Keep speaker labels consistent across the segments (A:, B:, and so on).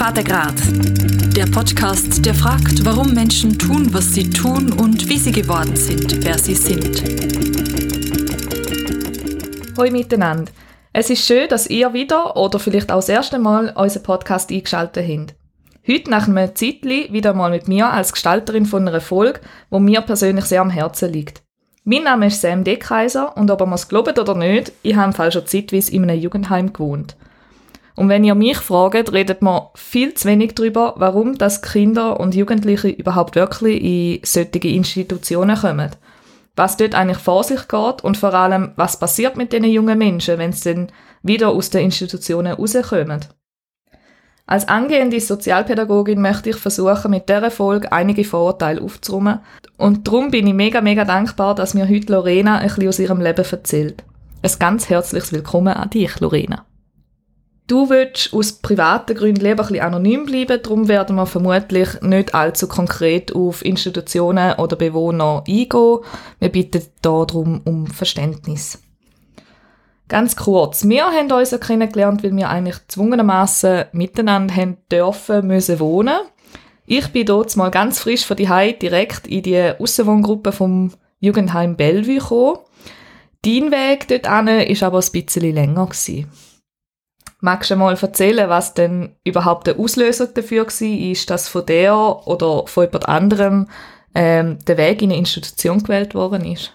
A: Vatergrad. Der Podcast, der fragt, warum Menschen tun, was sie tun und wie sie geworden sind, wer sie sind.
B: Hallo miteinander. Es ist schön, dass ihr wieder oder vielleicht auch das erste Mal unseren Podcast eingeschaltet habt. Heute nach einem Zeitli wieder mal mit mir als Gestalterin von einer Folge, wo mir persönlich sehr am Herzen liegt. Mein Name ist Sam Deckheiser und ob ihr es glaubt oder nicht, ich habe im Fall schon zeitweise in einem Jugendheim gewohnt. Und wenn ihr mich fragt, redet man viel zu wenig darüber, warum das Kinder und Jugendliche überhaupt wirklich in solche Institutionen kommen. Was dort eigentlich vor sich geht und vor allem, was passiert mit diesen jungen Menschen, wenn sie dann wieder aus den Institutionen rauskommen. Als angehende Sozialpädagogin möchte ich versuchen, mit dieser Folge einige Vorurteile aufzuräumen. Und darum bin ich mega, mega dankbar, dass mir heute Lorena ein bisschen aus ihrem Leben erzählt. Ein ganz herzliches Willkommen an dich, Lorena. Du willst aus privaten Gründen lieber ein bisschen anonym bleiben, darum werden wir vermutlich nicht allzu konkret auf Institutionen oder Bewohner eingehen. Wir bitten darum um Verständnis. Ganz kurz, wir haben uns ja kennengelernt, weil wir eigentlich gezwungenermaßen miteinander haben dürfen, müssen wohnen. Ich bin dort mal ganz frisch von die direkt in die Aussenwohngruppe vom Jugendheim Bellevue gekommen. Dein Weg dort ist aber ein bisschen länger gewesen. Magst du mal erzählen, was denn überhaupt der Auslöser dafür war, ist, dass von der oder von jemand anderem ähm, der Weg in eine Institution gewählt worden ist?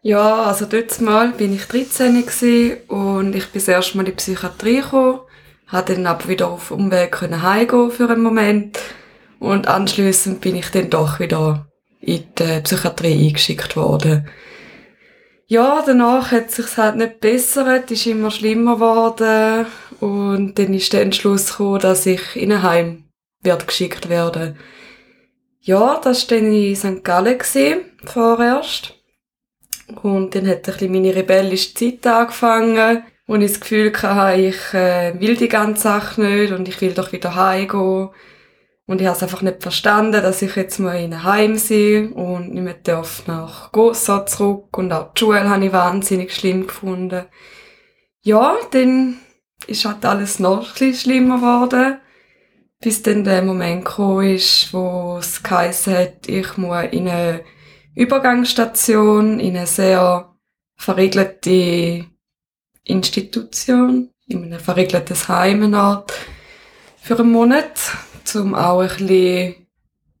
C: Ja, also dort mal bin ich 13 und ich bin erst mal in die Psychiatrie gekommen, habe dann aber wieder auf Umweg können heimgehen für einen Moment und anschließend bin ich dann doch wieder in die Psychiatrie eingeschickt worden. Ja, danach hat sich halt nicht bessert, ist immer schlimmer geworden und dann ist der Entschluss gekommen, dass ich in ein Heim wird geschickt werden. Ja, das war dann in St. Gallen gewesen, vorerst. Und dann hat ein meine rebellische Zeit angefangen, wo ich das Gefühl hatte, ich äh, will die ganze Sache nicht und ich will doch wieder heimgehen. Und ich habe es einfach nicht verstanden, dass ich jetzt mal in einem Heim bin und nicht mehr darf nach Gossa zurück. Und auch die Schule habe ich wahnsinnig schlimm gefunden. Ja, dann ist halt alles noch ein bisschen schlimmer geworden. Bis dann der Moment ist, wo es geheißen hat, ich muss in eine Übergangsstation, in eine sehr verriegelte Institution, in ein verriegeltes Heim für einen Monat um auch ein bisschen,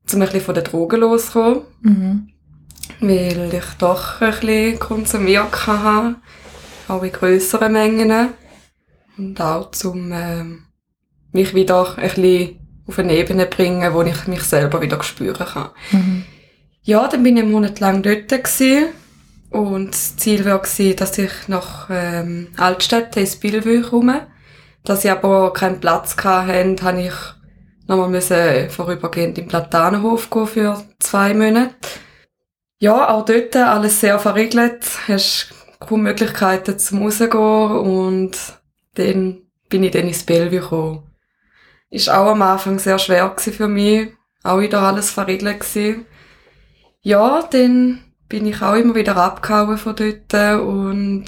C: zum ein bisschen von den Drogen loszukommen. Mhm. Weil ich doch ein bisschen konsumiert hatte, auch in grösseren Mengen. Und auch zum äh, mich wieder ein bisschen auf eine Ebene bringen, wo ich mich selber wieder spüren kann. Mhm. Ja, dann bin ich einen Monat lang dort gewesen. Und das Ziel war, dass ich nach ähm, Altstädte ins Billevue komme. Dass ich aber keinen Platz hatte, habe ich nochmal müssen vorübergehend im Platanenhof gehen für zwei Monate. Ja, auch dort alles sehr verriegelt. Hast kaum Möglichkeiten zum rausgehen und dann bin ich dann ins Bellevue gekommen. Ist auch am Anfang sehr schwer für mich. Auch wieder alles verriegelt gewesen. Ja, dann bin ich auch immer wieder abgehauen von dort und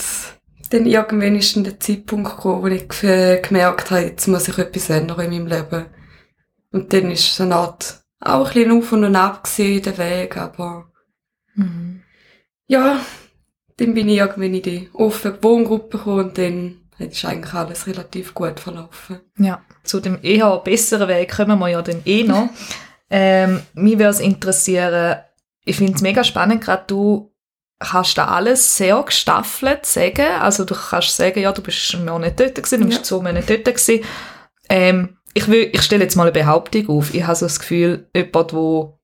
C: dann irgendwann ist dann der Zeitpunkt gekommen, wo ich gemerkt habe, jetzt muss ich etwas ändern in meinem Leben. Und dann ist es eine Art auch ein bisschen auf und ab gewesen, der Weg, aber mhm. ja, dann bin ich irgendwann in die offene Wohngruppe gekommen und dann ist eigentlich alles relativ gut verlaufen.
B: Ja, zu dem eher besseren Weg kommen wir ja dann eh noch. ähm, mich würde es interessieren, ich finde es mega spannend, gerade du kannst da alles sehr gestaffelt sagen. Also du kannst sagen, ja, du bist einen Monat dort gewesen, du bist ja. zwei Monate dort gewesen. Ähm, ich, will, ich stelle jetzt mal eine Behauptung auf. Ich habe so das Gefühl, jemand, wo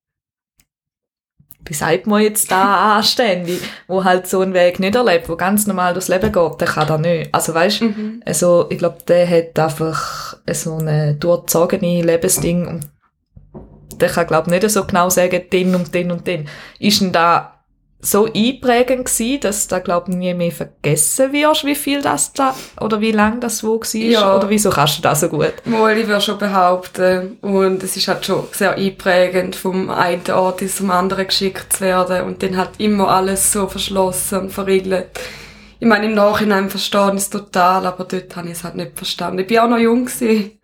B: wie sagt man jetzt da anständig, wo halt so einen Weg nicht erlebt, wo ganz normal durchs Leben geht, der kann das nicht. Also weißt, mhm. also ich glaube, der hat einfach so eine durchzogene Lebensding und der kann glaube nicht so genau sagen, den und den und den. Ist denn da so einprägend gewesen, dass du, glaub nie mehr vergessen wirst, wie viel das da, oder wie lang das wo war, ja. oder wieso kannst du das so gut?
C: Mal, ich würde schon behaupten. Und es ist halt schon sehr einprägend, vom einen Ort ins anderen geschickt zu werden und dann halt immer alles so verschlossen und verriegelt. Ich meine, im Nachhinein verstehen ich es total, aber dort habe ich es halt nicht verstanden. Ich bin auch noch jung gewesen.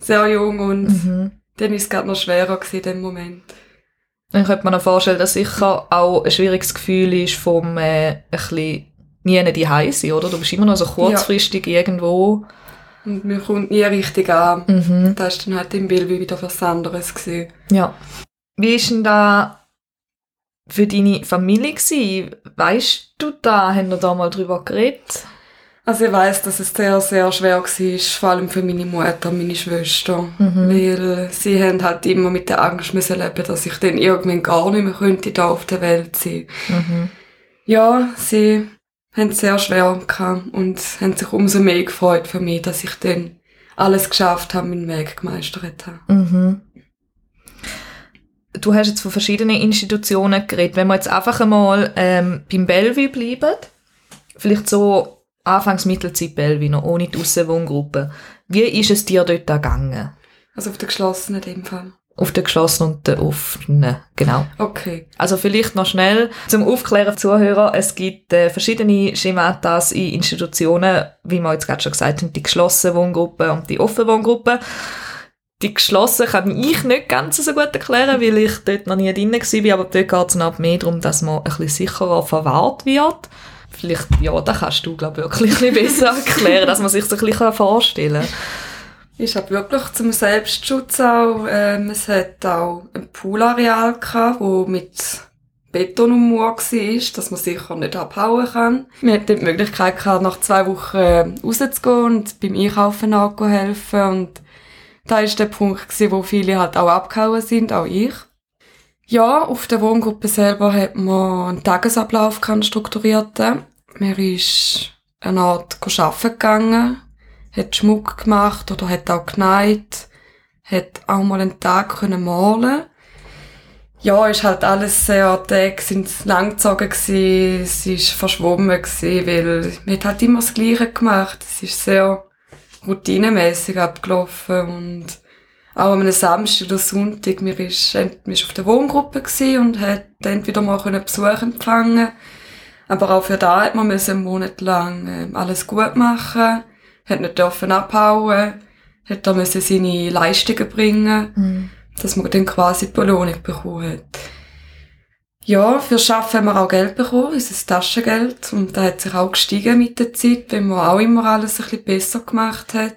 C: sehr jung und
B: Mhm.
C: dann war es gerade noch schwerer gewesen in dem Moment.
B: Dann könnte man sich vorstellen, dass sicher auch ein schwieriges Gefühl ist, vom äh, ein bisschen nie die sein, oder? Du bist immer noch so kurzfristig irgendwo.
C: Und mir kommt nie richtig an.
B: Mhm.
C: Das war dann halt im Bild wieder was anderes. Gewesen.
B: Ja. Wie ist denn da für deine Familie gewesen? Weißt du da, haben wir da mal drüber geredet?
C: Also ich weiss, dass es sehr, sehr schwer war, vor allem für meine Mutter und meine Schwester.
B: Mhm.
C: Weil sie haben halt immer mit der Angst müssen leben, dass ich dann irgendwann gar nicht mehr könnte da auf der Welt sein.
B: Mhm.
C: Ja, sie haben es sehr schwer gehabt und haben sich umso mehr gefreut für mich, dass ich dann alles geschafft habe, meinen Weg gemeistert habe.
B: Mhm. Du hast jetzt von verschiedenen Institutionen geredet. Wenn wir jetzt einfach einmal ähm, beim Bellevue bleiben, vielleicht so Anfangs Mittelzeit Bellevue, noch ohne die Aussenwohngruppe. Wie ist es dir dort gegangen?
C: Also auf der geschlossenen in dem Fall.
B: Auf der geschlossenen und der offenen, genau.
C: Okay.
B: Also vielleicht noch schnell zum Aufklären Zuhörer. Es gibt äh, verschiedene Schematas in Institutionen, wie wir jetzt gerade schon gesagt haben, die geschlossene Wohngruppe und die offene Wohngruppe. Die geschlossen kann ich nicht ganz so gut erklären, weil ich dort noch nie drin war, aber dort geht es noch mehr darum, dass man ein bisschen sicherer verwahrt wird. Vielleicht, ja, das kannst du, glaube ich, wirklich ein bisschen besser erklären, dass man sich das ein bisschen vorstellen kann.
C: Ich habe wirklich zum Selbstschutz auch, ähm, es hat auch ein Poolareal gehabt, wo mit Beton ummauert war, dass man sicher nicht abhauen kann. Wir hatten die Möglichkeit gehabt, nach zwei Wochen äh, rauszugehen und beim Einkaufen helfen und da war der Punkt, gewesen, wo viele halt auch abgehauen sind, auch ich. Ja, auf der Wohngruppe selber hat man einen Tagesablauf strukturierten. Man ist eine Art arbeiten gegangen, hat Schmuck gemacht oder hat auch genäht, hat auch mal einen Tag können malen. Ja, ist halt alles sehr, Tage sind langgezogen gewesen, es ist verschwommen gewesen, weil man hat halt immer das Gleiche gemacht. Es ist sehr routinemäßig abgelaufen und auch am Samstag oder Sonntag, wir ist auf der Wohngruppe und hat entweder mal können Besuch empfangen, aber auch für da hat man einen Monat lang ähm, alles gut machen, hat nicht dürfen abhauen, hat da müssen seine Leistungen bringen,
B: Mhm.
C: dass man dann quasi die Belohnung bekommen hat. Ja, für Schaffen haben wir auch Geld bekommen, unser Taschengeld. Und da hat sich auch gestiegen mit der Zeit, wenn man auch immer alles ein bisschen besser gemacht hat.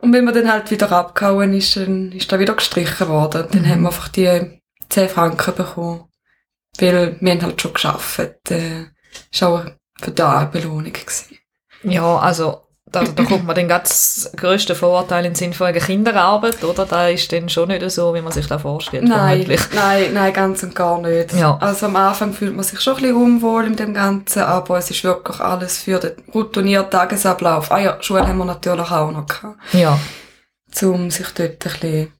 C: Und wenn man dann halt wieder abgehauen ist, dann ist da wieder gestrichen worden. Und dann
B: Mhm.
C: haben wir einfach die 10 Franken bekommen. Weil wir haben halt schon geschafft. Äh, ist auch für da eine Belohnung gewesen.
B: Ja, also da, da kommt man den ganz grössten Vorurteil in den Sinn von einer Kinderarbeit, oder? Da ist dann schon nicht so, wie man sich das vorstellt,
C: Nein, nein, nein, ganz und gar nicht.
B: Ja.
C: Also am Anfang fühlt man sich schon ein bisschen unwohl in dem Ganzen, aber es ist wirklich alles für den routinierten Tagesablauf. Ah ja, Schule haben wir natürlich auch noch gehabt.
B: Ja.
C: Um sich dort ein bisschen,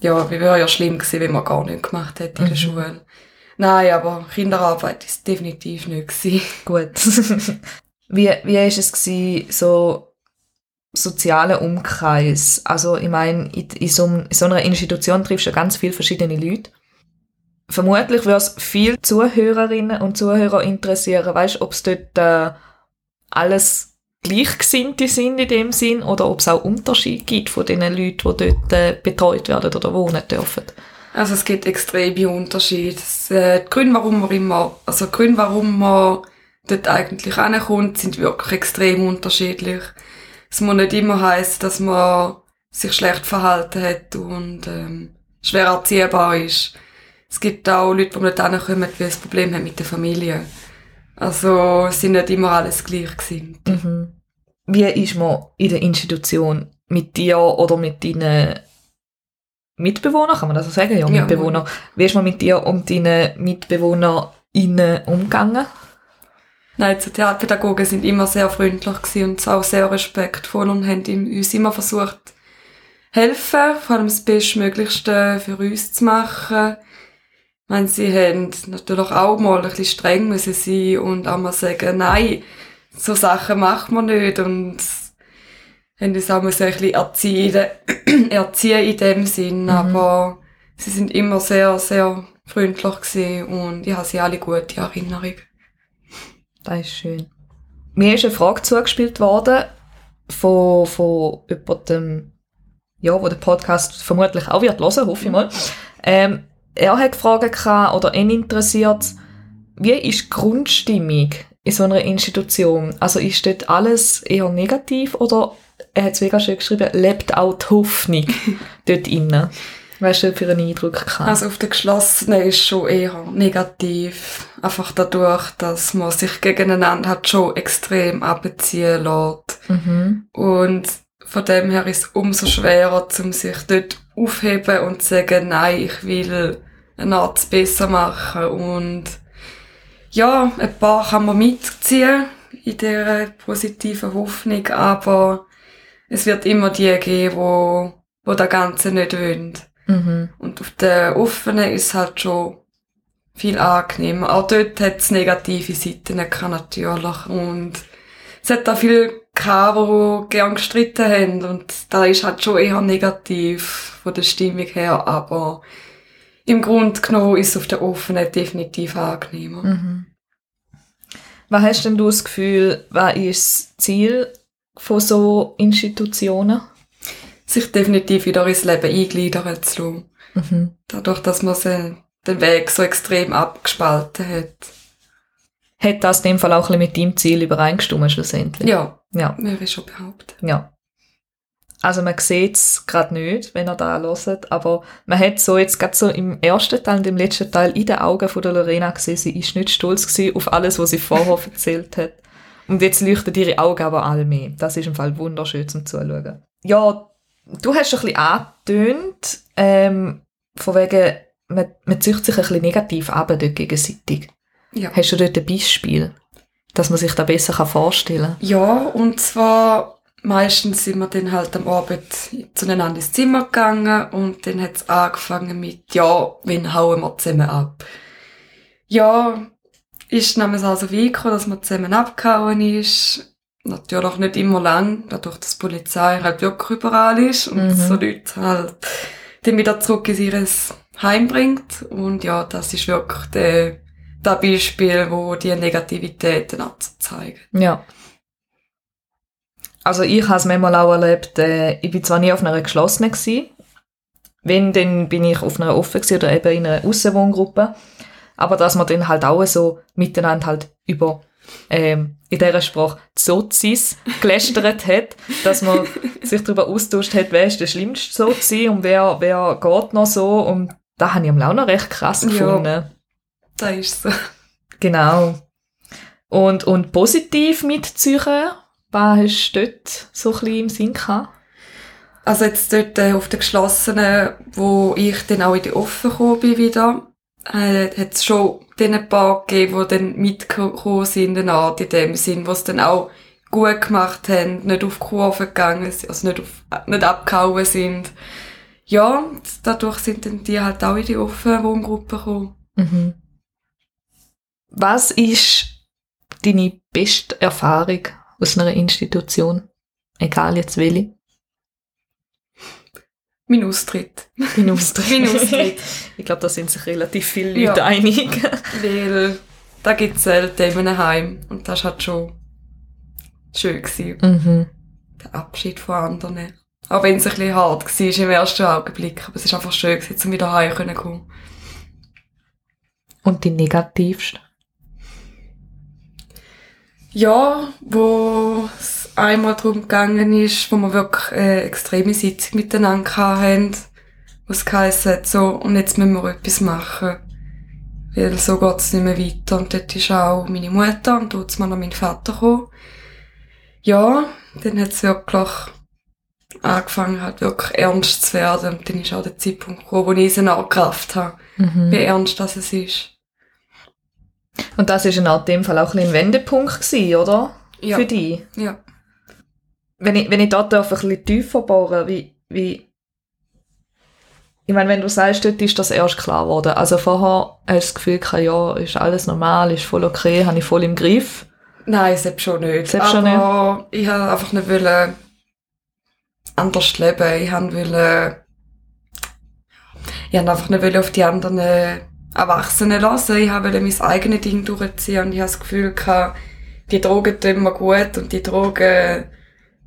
C: ja, wie wäre ja schlimm gewesen, wenn man gar nichts gemacht hätte in der
B: Mhm.
C: Schule. Nein, aber Kinderarbeit ist definitiv nicht gewesen.
B: Gut. wie, wie ist es gewesen, so sozialer Umkreis? Also, ich meine, in, in, so, in so einer Institution triffst du ganz viele verschiedene Leute. Vermutlich würde es viele Zuhörerinnen und Zuhörer interessieren, weißt du, ob es dort äh, alles Gleichgesinnte sind in dem Sinn oder ob es auch Unterschiede gibt von den Leuten, die dort äh, betreut werden oder wohnen dürfen.
C: Also es gibt extreme Unterschiede. Es, äh, die Gründe, warum man immer, also Gründe, warum man dort eigentlich ankommt, sind wirklich extrem unterschiedlich. Es muss nicht immer heißen, dass man sich schlecht verhalten hat und ähm, schwer erziehbar ist. Es gibt auch Leute, die nicht ankommen, weil sie ein Problem haben mit der Familie. Also es sind nicht immer alles gleich gewesen.
B: Mhm. Wie ist man in der Institution mit dir oder mit deinen Mitbewohnern, kann man das so sagen? Ja,
C: Ja.
B: Mitbewohner. Wie ist man mit dir und deinen MitbewohnerInnen umgegangen?
C: Nein, die Sozialpädagogen sind immer sehr freundlich und auch sehr respektvoll und haben uns immer versucht, helfen, vor allem das Bestmöglichste für uns zu machen. Ich meine, sie haben natürlich auch mal ein bisschen streng müssen sein und auch mal sagen, nein, so Sachen macht man nicht und haben uns auch müssen ein bisschen erziehen, erziehen in dem Sinn, aber sie sind immer sehr, sehr freundlich gewesen und ich habe sie alle gute Erinnerung.
B: Das ist schön. Mir ist eine Frage zugespielt worden von, von jemandem, ja, wo der Podcast vermutlich auch wird hören, hoffe ich mal. Ähm, er hat gefragt gehabt, oder ihn interessiert, wie ist die Grundstimmung in so einer Institution? Also ist dort alles eher negativ oder er hat es mega schön geschrieben, lebt auch die Hoffnung dort innen? Weißt du, für einen Eindruck gehabt?
C: Also auf der geschlossenen ist schon eher negativ. Einfach dadurch, dass man sich gegeneinander hat schon extrem abziehen lässt.
B: mhm.
C: Und von dem her ist es umso schwerer, um sich dort aufheben und zu sagen, nein, ich will eine Art besser machen. Und ja, ein paar kann man mitziehen in dieser positiven Hoffnung, aber es wird immer die geben, wo, wo das Ganze nicht wollen.
B: Mhm.
C: Und auf der offenen ist es halt schon viel angenehmer. Auch dort hat es negative Seiten natürlich. Und es hat auch viele gehabt, die gern gestritten haben. Und da ist halt schon eher negativ von der Stimmung her. Aber im Grunde genommen ist es auf der offenen definitiv angenehmer.
B: Mhm. Was hast denn du das Gefühl, was ist das Ziel von so Institutionen?
C: Sich definitiv wieder ins Leben eingliedern zu lassen.
B: Mhm.
C: Dadurch, dass man se- den Weg so extrem abgespalten hat.
B: Hat das in dem Fall auch ein bisschen mit deinem Ziel übereingestimmt schlussendlich?
C: Ja,
B: Ja.
C: würde ich schon behaupten.
B: ja. Also man sieht es gerade nicht, wenn er da hört, aber man hat so jetzt gerade so im ersten Teil und im letzten Teil in den Augen von der Lorena gesehen, sie ist nicht stolz gewesen auf alles, was sie vorher erzählt hat. Und jetzt leuchten ihre Augen aber alle mehr. Das ist im Fall wunderschön zum Zuschauen. Ja, du hast schon ein bisschen angetönt, ähm, von wegen, man, man zieht sich ein bisschen negativ ab dort gegenseitig.
C: Ja.
B: Hast du dort ein Beispiel, dass man sich da besser kann vorstellen
C: Ja, und zwar meistens sind wir dann halt am Abend zueinander ins Zimmer gegangen und dann hat es angefangen mit, ja, wen hauen wir zusammen ab? Ja, ist nämlich also gekommen, dass man zusammen abgehauen ist. Natürlich nicht immer lang, dadurch, dass die Polizei halt wirklich überall ist und
B: Mhm.
C: so Leute halt dann wieder zurück in ihr Heim bringt. Und ja, das ist wirklich der, das Beispiel, wo die Negativitäten abzeigen.
B: Ja. Also ich habe es manchmal auch erlebt, äh, ich bin zwar nie auf einer geschlossenen gewesen, wenn, dann bin ich auf einer offen gewesen oder eben in einer Aussenwohngruppe, aber dass man dann halt auch so miteinander halt über ähm, in dieser Sprache Sozis gelästert hat, dass man sich darüber austauscht hat, wer ist der schlimmste Sozi und wer, wer geht noch so und da habe ich am auch noch recht krass
C: Ja.
B: gefunden.
C: Das ist so.
B: Genau. Und, und positiv mitziehen, was hast du dort so ein bisschen im Sinn gehabt?
C: Also jetzt dort äh, auf der geschlossenen, wo ich dann auch in die offen gekommen bin wieder, äh, hat es schon ein paar gegeben, die dann mitgekommen sind, in der Art, in dem Sinn, es dann auch gut gemacht haben, nicht auf die Kurve gegangen sind, also nicht, auf, nicht abgehauen sind. Ja, dadurch sind dann die halt auch in die offene Wohngruppe gekommen.
B: Mhm. Was ist deine beste Erfahrung aus einer Institution? Egal jetzt welche.
C: Mein Austritt. Mein Austritt.
B: ich glaube, da sind sich relativ viele
C: Ja.
B: Leute einig.
C: Weil da gibt es selten in einem Heim. Und das war halt schon schön. Gewesen.
B: mhm.
C: der Abschied von anderen. Auch wenn es ein bisschen hart war im ersten Augenblick. Aber es ist einfach schön, gewesen, um wieder heim zu kommen.
B: Und die negativste?
C: Ja, wo es einmal darum gegangen ist, wo wir wirklich eine extreme Sitzung miteinander hatten, wo es geheißen hat, so, und jetzt müssen wir etwas machen. Weil so geht es nicht mehr weiter. Und dort ist auch meine Mutter und dort mal noch mein Vater gekommen. Ja, dann hat es wirklich angefangen, halt wirklich ernst zu werden. Und dann ist auch der Zeitpunkt gekommen, wo ich es angekraft habe,
B: Mhm.
C: wie ernst das es ist.
B: Und das ist in dem Fall auch ein, ein Wendepunkt gewesen, oder?
C: Ja.
B: Für dich.
C: Ja.
B: Wenn ich, wenn ich dort darf, ein bisschen tiefer bohren, wie, wie, ich meine, wenn du sagst, dort ist das erst klar geworden. Also vorher hast du das Gefühl gehabt, ja, ist alles normal, ist voll okay, habe ich voll im Griff.
C: Nein, selbst schon nicht.
B: Selbst schon
C: Aber ich wollte einfach nicht wollen anders leben. Ich wollte ich wollte einfach nicht wollen auf die anderen Erwachsenen lassen. Ich wollte mein eigenes Ding durchziehen und ich habe das Gefühl gehabt, die Drogen tun mir gut und die Drogen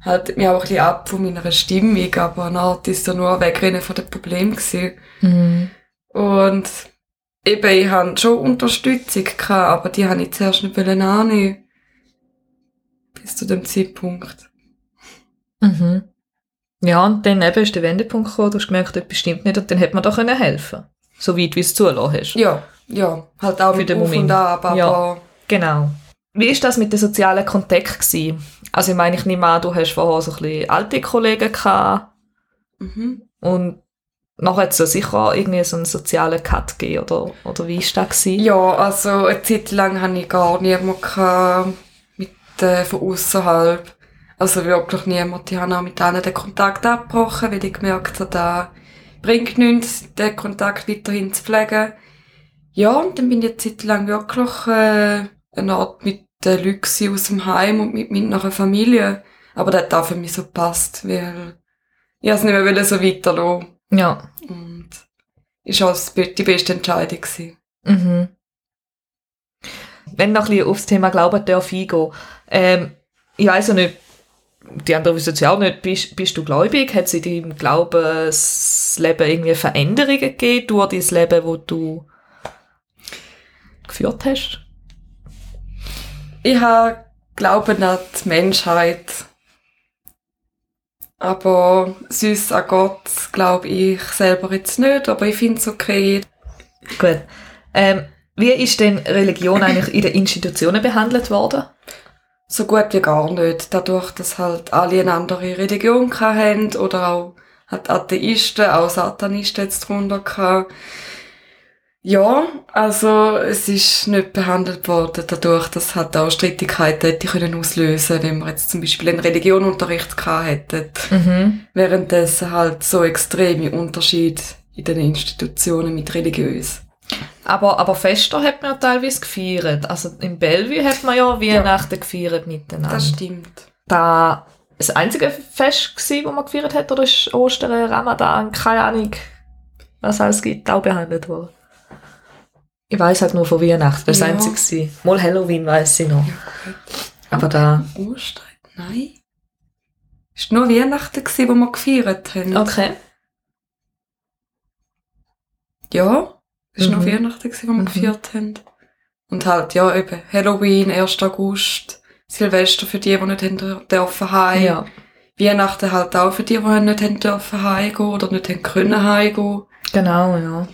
C: haltet mich auch ein bisschen ab von meiner Stimmung, aber eine Art ist ja nur Wegrennen von den Problemen gewesen.
B: Mhm.
C: Und eben, ich hatte schon Unterstützung, gehabt, aber die habe ich zuerst nicht annehmen. Bis zu dem Zeitpunkt.
B: Mhm. Ja, und dann eben ist der Wendepunkt gekommen, du hast gemerkt, etwas stimmt nicht und dann hätte man da können helfen So weit, wie es zulassen hast.
C: Ja, ja, halt auch
B: Für
C: mit
B: den
C: Auf
B: Moment.
C: und Ab, aber
B: Ja. Genau. Wie ist das mit den sozialen Kontakt gewesen? Also ich meine, ich nehme an, du hast vorher so ein bisschen alte Kollegen gehabt
C: mhm.
B: und nachher hat es ja sicher irgendwie so einen sozialen Cut gegeben, oder, oder wie ist das gewesen?
C: Ja, also eine Zeit lang hatte ich gar niemanden mit, äh, von außerhalb. Also wirklich niemand. Ich habe auch mit denen den Kontakt abgebrochen, weil ich gemerkt habe, da bringt nichts, den Kontakt weiterhin zu pflegen. Ja, und dann bin ich eine Zeit lang wirklich äh, eine Art mit den Leuten aus dem Heim und mit meiner Familie. Aber das hat auch für mich so gepasst, weil ich es nicht mehr so weiterlassen.
B: Ja.
C: Und ist auch die beste Entscheidung gewesen.
B: Mhm. Wenn noch ein bisschen aufs Thema Glauben darf eingehen. Ähm, ich weiss ja nicht, die anderen wissen es ja auch nicht, bist, bist du gläubig? Hat es in deinem Glaubensleben irgendwie Veränderungen gegeben durch dein Leben, wo du geführt hast?
C: Ich habe Glauben an die Menschheit. Aber süß an Gott glaube ich selber jetzt nicht, aber ich finde es okay.
B: Gut. Ähm, wie ist denn Religion eigentlich in den Institutionen behandelt worden?
C: So gut wie gar nicht. Dadurch, dass halt alle eine andere Religion hatten oder auch halt Atheisten, auch Satanisten jetzt drunter gehabt. Ja, also es ist nicht behandelt worden dadurch, dass halt auch Streitigkeiten hätte können auslösen, wenn wir jetzt zum Beispiel einen Religionunterricht gehabt hätten.
B: Mhm.
C: Währenddessen halt so extreme Unterschiede in den Institutionen mit religiös.
B: Aber, aber Fester hat man ja teilweise gefeiert. Also in Bellevue hat man ja Weihnachten gefeiert miteinander.
C: Das stimmt.
B: da das einzige Fest gsi, wo man gefeiert hat, oder ist Ostern, Ramadan, keine Ahnung, was alles gibt, auch behandelt worden? Ich weiß halt nur von Weihnachten, das das
C: Ja.
B: einzige gsi. Mal Halloween weiß ich noch. Aber da,
C: Ostern? Nein. Es war nur Weihnachten, gewesen, wo wir gefeiert haben.
B: okay.
C: Ja, es war
B: Mhm.
C: nur Weihnachten, gewesen, wo wir
B: Mhm.
C: gefeiert haben. Und halt, ja, eben Halloween, 1. August, Silvester für die, die nicht haben dürfen heim.
B: Ja.
C: Weihnachten halt auch für die, die nicht haben dürfen heimgehen oder nicht haben können heimgehen.
B: Genau, ja.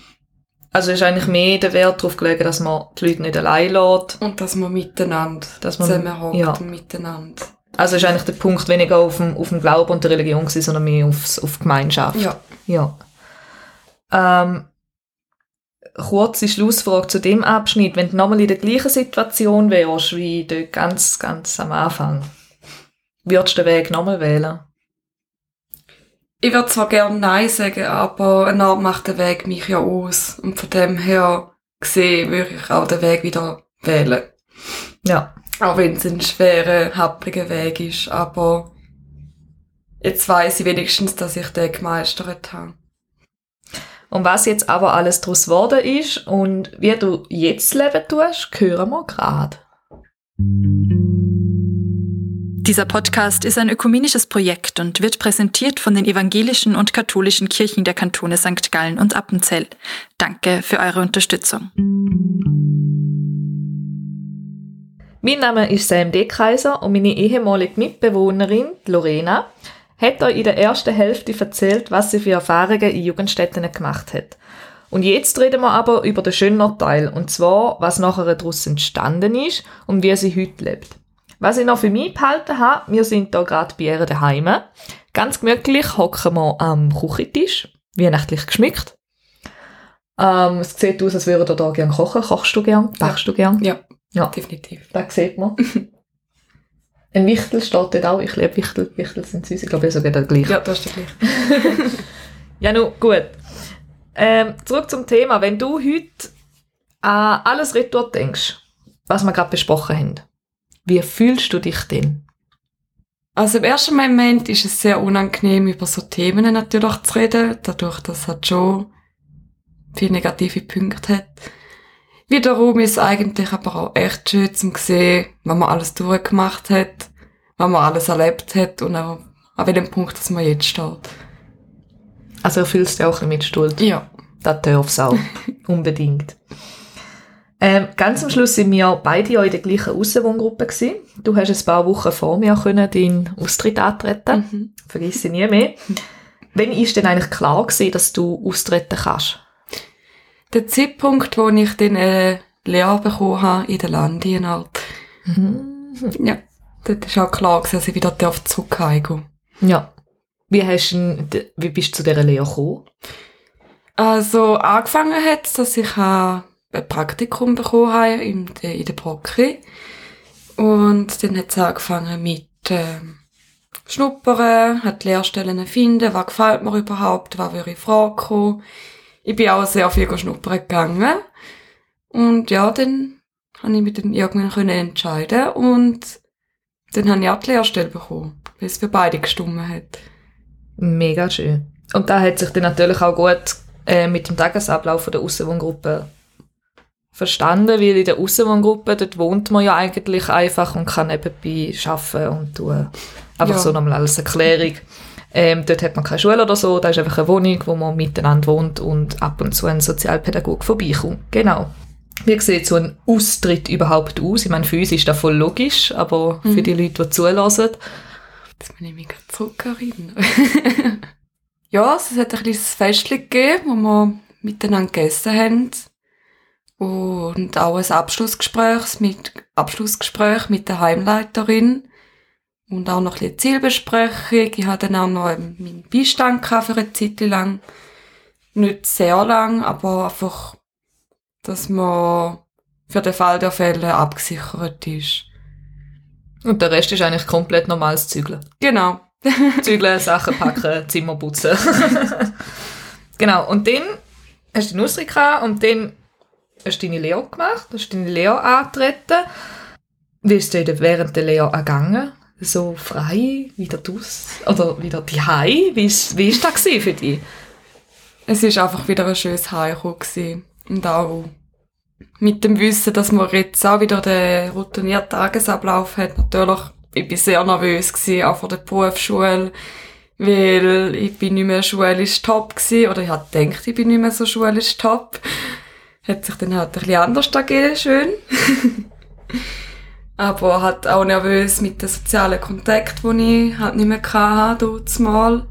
B: Also ist eigentlich mehr der Wert darauf gelegen, dass man die Leute nicht allein lässt.
C: Und dass man miteinander
B: Dass man-
C: zusammenhockt
B: ja.
C: und miteinander.
B: Also ist eigentlich der Punkt weniger auf dem, auf dem Glauben und der Religion gewesen, sondern mehr aufs, auf die Gemeinschaft.
C: Ja.
B: Ja. Ähm, kurze Schlussfrage zu dem Abschnitt. Wenn du nochmal in der gleichen Situation wärst, wie dort ganz, ganz am Anfang, würdest du den Weg nochmal wählen?
C: Ich würde zwar gerne Nein sagen, aber eine Art macht der Weg mich ja aus. Und von dem her gesehen würde ich auch den Weg wieder wählen.
B: Ja.
C: Auch wenn es ein schwerer, happriger Weg ist. Aber jetzt weiss ich wenigstens, dass ich den gemeistert habe.
B: Und was jetzt aber alles daraus geworden ist und wie du jetzt leben tust, hören wir gerade.
A: Dieser Podcast ist ein ökumenisches Projekt und wird präsentiert von den evangelischen und katholischen Kirchen der Kantone St. Gallen und Appenzell. Danke für eure Unterstützung.
B: Mein Name ist Sam D. Und meine ehemalige Mitbewohnerin, Lorena, hat euch in der ersten Hälfte erzählt, was sie für Erfahrungen in Jugendstätten gemacht hat. Und jetzt reden wir aber über den schönen Teil, und zwar, was nachher daraus entstanden ist und wie sie heute lebt. Was ich noch für mich behalten habe, wir sind da gerade bei ihr daheim. Ganz gemütlich hocken wir am Küchentisch, weihnachtlich geschmückt. Ähm, es sieht aus, als würdet ihr da gerne kochen. Kochst du gern? Backst du gern?
C: Ja,
B: Ja.
C: definitiv.
B: Das sieht man. Ein Wichtel steht dort auch. Ich liebe Wichtel. Wichtel sind süß. Ich glaube, sogar der gleiche.
C: Ja, das ist der gleiche.
B: Ja, nun, gut. Ähm, zurück zum Thema. Wenn du heute an alles Retour denkst, was wir gerade besprochen haben, wie fühlst du dich denn?
C: Also im ersten Moment ist es sehr unangenehm, über so Themen natürlich zu reden, dadurch, dass es halt schon viele negative Punkte hat. Wiederum ist es eigentlich aber auch echt schön zu sehen, was man alles durchgemacht hat was man alles erlebt hat und auch an welchem Punkt, dass man jetzt steht.
B: Also fühlst du dich auch ein bisschen mit Stolz?
C: Ja.
B: Das darf es auch. Unbedingt. Ähm, ganz am Schluss sind wir beide ja in der gleichen Aussenwohngruppe gewesen. Du hast ein paar Wochen vor mir können deinen Austritt antreten.
C: Mhm.
B: Vergiss sie nie mehr. Wann ist denn eigentlich klar gewesen, dass du austreten kannst?
C: Der Zeitpunkt, wo ich dann eine Lehre bekommen habe in der Landienart. Ja. Dort ist auch klar gewesen, dass ich wieder darf zurück heimgehen
B: Ja. Wie, hast du, wie bist du zu dieser Lehre gekommen?
C: Also angefangen hat dass ich ein Praktikum bekommen habe in der, in der Brocki. Und dann hat es angefangen mit ähm, Schnuppern, hat Lehrstellen finden, was gefällt mir überhaupt, was würde ich Frage kommen. Ich bin auch sehr viel schnuppern gegangen. Und ja, dann habe ich mich dann irgendwann entscheiden und dann habe ich auch die Lehrstelle bekommen, weil es für beide gestimmt hat.
B: Mega schön. Und da hat sich dann natürlich auch gut äh, mit dem Tagesablauf der Aussenwohngruppe verstanden, weil in der Aussenwohngruppe, dort wohnt man ja eigentlich einfach und kann nebenbei arbeiten und tun. Einfach
C: Ja.
B: so nochmal als Erklärung. Ähm, dort hat man keine Schule oder so, da ist einfach eine Wohnung, wo man miteinander wohnt und ab und zu ein Sozialpädagoge vorbeikommt. Genau. Wie sieht so ein Austritt überhaupt aus? Ich meine, für uns ist das voll logisch, aber für die Leute, die zulassen,
C: Jetzt muss ich mich gerade zurück erinnern. ja, es hat ein kleines Festchen gegeben, wo wir miteinander gegessen haben. Und auch ein Abschlussgespräch mit, Abschlussgespräch mit der Heimleiterin. Und auch noch ein bisschen Zielbesprechung. Ich hatte dann auch noch ähm, meinen Beistand für eine Zeit lang. Nicht sehr lang, aber einfach, dass man für den Fall der Fälle abgesichert ist.
B: Und der Rest ist eigentlich komplett normales Zügeln.
C: Genau.
B: Zügeln, Sachen packen, Zimmer putzen. genau, und dann hast du den Ausritt und dann hast deine Lehre gemacht, hast deine Lehre angetreten. Wie ist es dir während der Lehre gegangen? So frei, wieder draus oder wieder die Wie ist, wie ist das für dich?
C: Es ist einfach wieder ein schönes Heimkommen. Und auch mit dem Wissen, dass man jetzt auch wieder den routinierten Tagesablauf hat. Natürlich, ich bin sehr nervös gewesen, auch vor der Berufsschule, weil ich bin nicht mehr schulisch top gewesen, oder ich hatte gedacht, ich bin nicht mehr so schulisch top. Hat sich dann halt ein bisschen anders gegeben, schön. Aber halt auch nervös mit den sozialen Kontakten, die ich halt nicht mehr hatte, dort mal.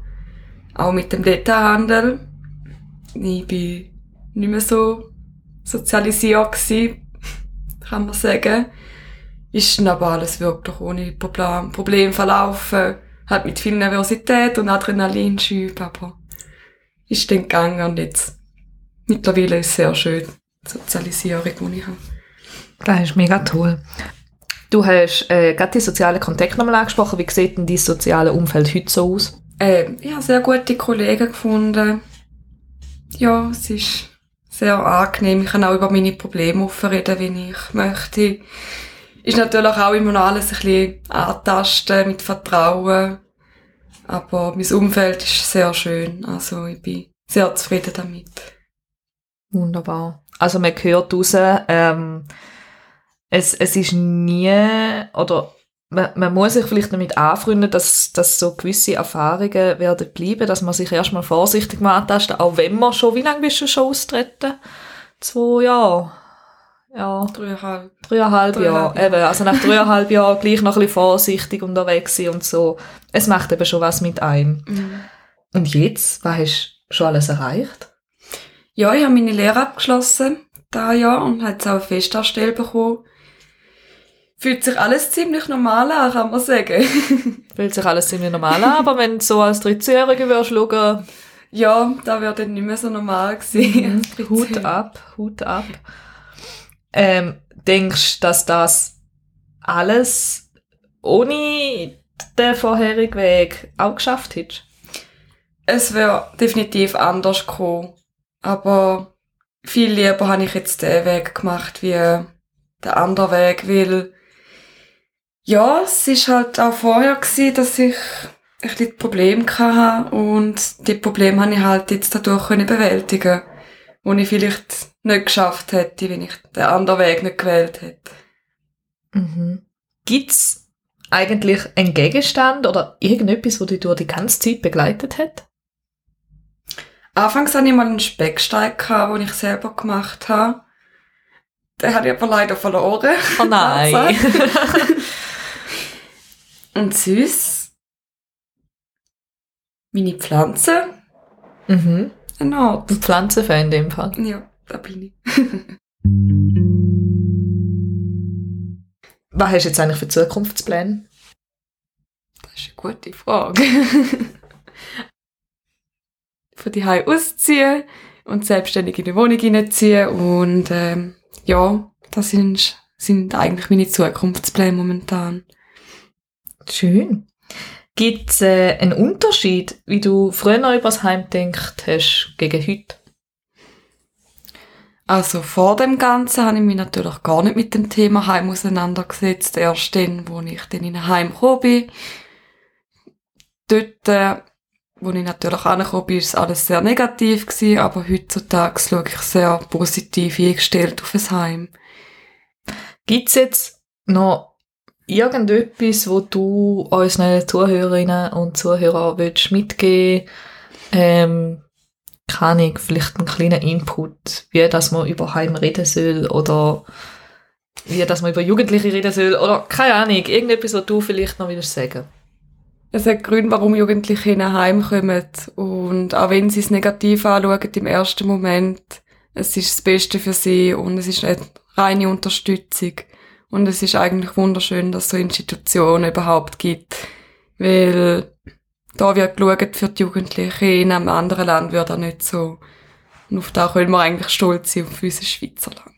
C: Auch mit dem Detailhandel. Ich bin nicht mehr so sozialisiert gewesen, kann man sagen. Ist dann aber alles wirklich ohne Problem, Problem verlaufen. Hat mit viel Nervosität und Adrenalinschübe, aber ist dann gegangen und jetzt mittlerweile ist es sehr schön, Sozialisierung, die ich habe.
B: Das ist mega toll. Du hast äh, gerade die sozialen Kontakte nochmal angesprochen. Wie sieht denn dein soziale Umfeld heute so aus?
C: Äh, ich habe sehr gute Kollegen gefunden. Ja, es ist sehr angenehm. Ich kann auch über meine Probleme reden, wenn ich möchte. Ist natürlich auch immer noch alles ein bisschen antasten mit Vertrauen. Aber mein Umfeld ist sehr schön. Also ich bin sehr zufrieden damit.
B: Wunderbar. Also man hört raus, ähm, es, es ist nie, oder man, man muss sich vielleicht damit anfreunden, dass, dass so gewisse Erfahrungen werden bleiben, dass man sich erstmal vorsichtig mal antastet, auch wenn man schon, wie lange bist du schon austreten? Zwei Jahre? Ja,
C: Dreieinhalb.
B: dreieinhalb Jahre.
C: Dreieinhalb
B: Eben, also nach dreieinhalb Jahren gleich noch ein bisschen vorsichtig unterwegs sein und so. Es macht eben schon was mit einem.
C: Mhm.
B: Und jetzt, was hast du schon alles erreicht?
C: Ja, ich habe meine Lehre abgeschlossen, da Jahr, und habe jetzt auch eine Festanstelle bekommen. Fühlt sich alles ziemlich normal an, kann man sagen.
B: Fühlt sich alles ziemlich normal an, aber wenn du so als 13-Jährige würdest schauen,
C: Ja, da wäre dann nicht mehr so normal gewesen.
B: Hut ab, Hut ab. Ähm, denkst du, dass das alles ohne den vorherigen Weg auch geschafft hättest?
C: Es wäre definitiv anders gekommen. Aber viel lieber habe ich jetzt den Weg gemacht wie der andere Weg, weil ja, es ist halt auch vorher gewesen, dass ich ein bisschen Probleme hatte und die Probleme habe ich halt jetzt dadurch können bewältigen wo ich vielleicht nicht geschafft hätte, wenn ich den anderen Weg nicht gewählt hätte.
B: Mhm. Gibt's eigentlich ein Gegenstand oder irgendetwas, das dich durch die ganze Zeit begleitet hat?
C: Anfangs hatte ich mal einen Specksteig, den ich selber gemacht habe. Den habe ich aber leider verloren.
B: Oh nein.
C: Und süß. Meine Pflanzen.
B: mhm.
C: Ein Ort.
B: Ein Pflanzenfan in dem Fall.
C: Ja, da bin ich.
B: Was hast du jetzt eigentlich für Zukunftspläne?
C: Das ist eine gute Frage. Von die ausziehen und selbstständig in die Wohnung hineinziehen und ähm, ja, das sind, sind eigentlich meine Zukunftspläne momentan.
B: Schön. Gibt es äh, einen Unterschied, wie du früher über das Heim gedacht hast, gegen heute?
C: Also vor dem Ganzen habe ich mich natürlich gar nicht mit dem Thema Heim auseinandergesetzt. Erst dann, wo ich dann in ein Heim gekommen bin. Dort, äh, wo ich natürlich angekommen bin, ist alles sehr negativ gewesen, aber heutzutage schaue ich sehr positiv eingestellt auf ein Heim.
B: Gibt es jetzt noch irgendetwas, wo du unseren Zuhörerinnen und Zuhörern willst mitgeben ähm, kann ich vielleicht einen kleinen Input, wie dass man über Heim reden soll oder wie dass man über Jugendliche reden soll oder keine Ahnung, irgendetwas, was du vielleicht noch willst sagen.
C: Es hat Gründe, warum Jugendliche ein Heim kommen. Und auch wenn sie es negativ anschauen im ersten Moment, es ist das Beste für sie und es ist eine reine Unterstützung. Und es ist eigentlich wunderschön, dass es so Institutionen überhaupt gibt. Weil da wird geschaut für die Jugendlichen, in einem anderen Land wird er nicht so. Und auf da können wir eigentlich stolz sein, auf unser Schweizer Land.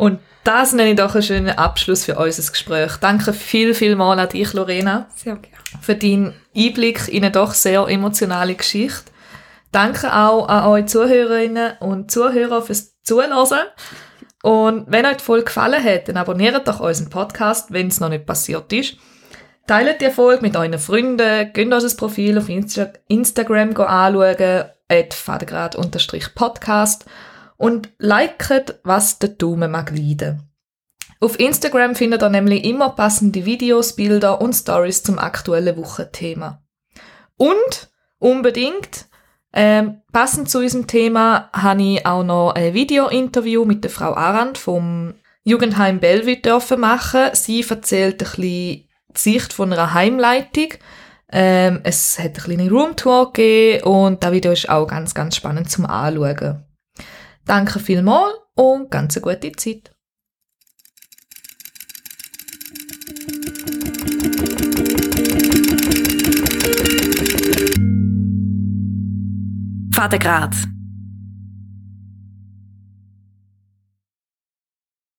B: Und das nenne ich doch einen schönen Abschluss für unser Gespräch. Danke viel, viel mal an dich, Lorena.
C: Sehr gerne.
B: Für deinen Einblick in eine doch sehr emotionale Geschichte. Danke auch an eure Zuhörerinnen und Zuhörer fürs Zuhören. Und wenn euch die Folge gefallen hat, dann abonniert doch unseren Podcast, wenn es noch nicht passiert ist. Teilt die Folge mit euren Freunden, geht unser Profil auf Insta Instagram anschauen, at fadegrad-podcast und liket, was der Daumen mag leiden. Auf Instagram findet ihr nämlich immer passende Videos, Bilder und Stories zum aktuellen Wochenthema. Und unbedingt, ähm, passend zu unserem Thema, habe ich auch noch ein Video-Interview mit der Frau Arand vom Jugendheim Bellevue dürfen machen. Sie erzählt ein bisschen die Sicht von einer Heimleitung. Ähm, es hat eine kleine Roomtour gegeben und das Video ist auch ganz, ganz spannend zum Anschauen. Danke vielmals und ganz eine gute Zeit.
A: Vatergrad